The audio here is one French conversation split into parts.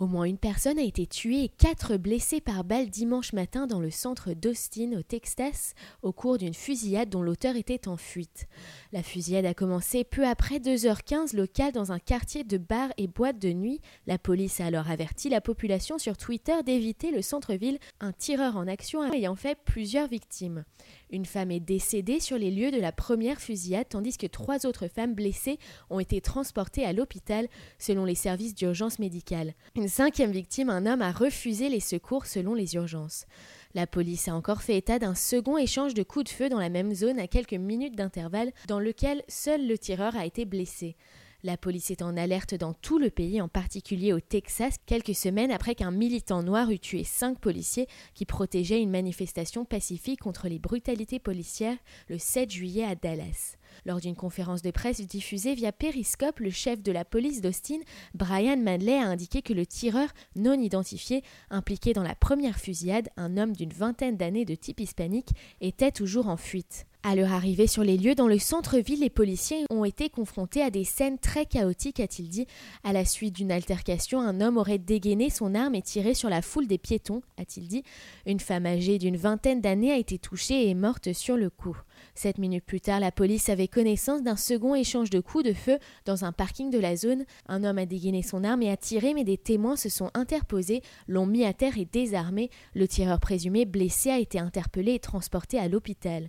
Au moins une personne a été tuée et quatre blessés par balle dimanche matin dans le centre d'Austin, au Texas, au cours d'une fusillade dont l'auteur était en fuite. La fusillade a commencé peu après 2h15 local dans un quartier de bars et boîtes de nuit. La police a alors averti la population sur Twitter d'éviter le centre-ville, un tireur en action ayant fait plusieurs victimes. Une femme est décédée sur les lieux de la première fusillade tandis que trois autres femmes blessées ont été transportées à l'hôpital selon les services d'urgence médicale. Cinquième victime, un homme, a refusé les secours selon les urgences. La police a encore fait état d'un second échange de coups de feu dans la même zone à quelques minutes d'intervalle dans lequel seul le tireur a été blessé. La police est en alerte dans tout le pays, en particulier au Texas, quelques semaines après qu'un militant noir eut tué cinq policiers qui protégeaient une manifestation pacifique contre les brutalités policières le 7 juillet à Dallas. Lors d'une conférence de presse diffusée via Periscope, le chef de la police d'Austin, Brian Manley, a indiqué que le tireur non identifié impliqué dans la première fusillade, un homme d'une vingtaine d'années de type hispanique, était toujours en fuite. À leur arrivée sur les lieux dans le centre-ville, les policiers ont été confrontés à des scènes très chaotiques, a-t-il dit. À la suite d'une altercation, un homme aurait dégainé son arme et tiré sur la foule des piétons, a-t-il dit. Une femme âgée d'une vingtaine d'années a été touchée et morte sur le coup. Sept minutes plus tard, la police avait connaissance d'un second échange de coups de feu dans un parking de la zone. Un homme a dégainé son arme et a tiré, mais des témoins se sont interposés, l'ont mis à terre et désarmé. Le tireur présumé blessé a été interpellé et transporté à l'hôpital.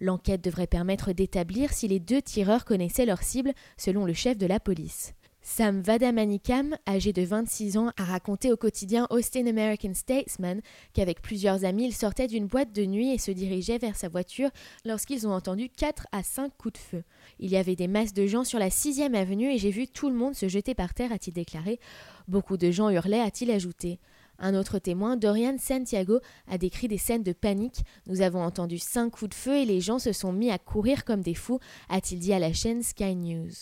L'enquête devrait permettre d'établir si les deux tireurs connaissaient leur cible, selon le chef de la police. Sam Vadamanikam, âgé de 26 ans, a raconté au quotidien Austin American Statesman qu'avec plusieurs amis, il sortait d'une boîte de nuit et se dirigeait vers sa voiture lorsqu'ils ont entendu 4 à 5 coups de feu. Il y avait des masses de gens sur la 6e avenue et j'ai vu tout le monde se jeter par terre, a-t-il déclaré. Beaucoup de gens hurlaient, a-t-il ajouté. Un autre témoin, Dorian Santiago, a décrit des scènes de panique. Nous avons entendu cinq coups de feu et les gens se sont mis à courir comme des fous, a-t-il dit à la chaîne Sky News.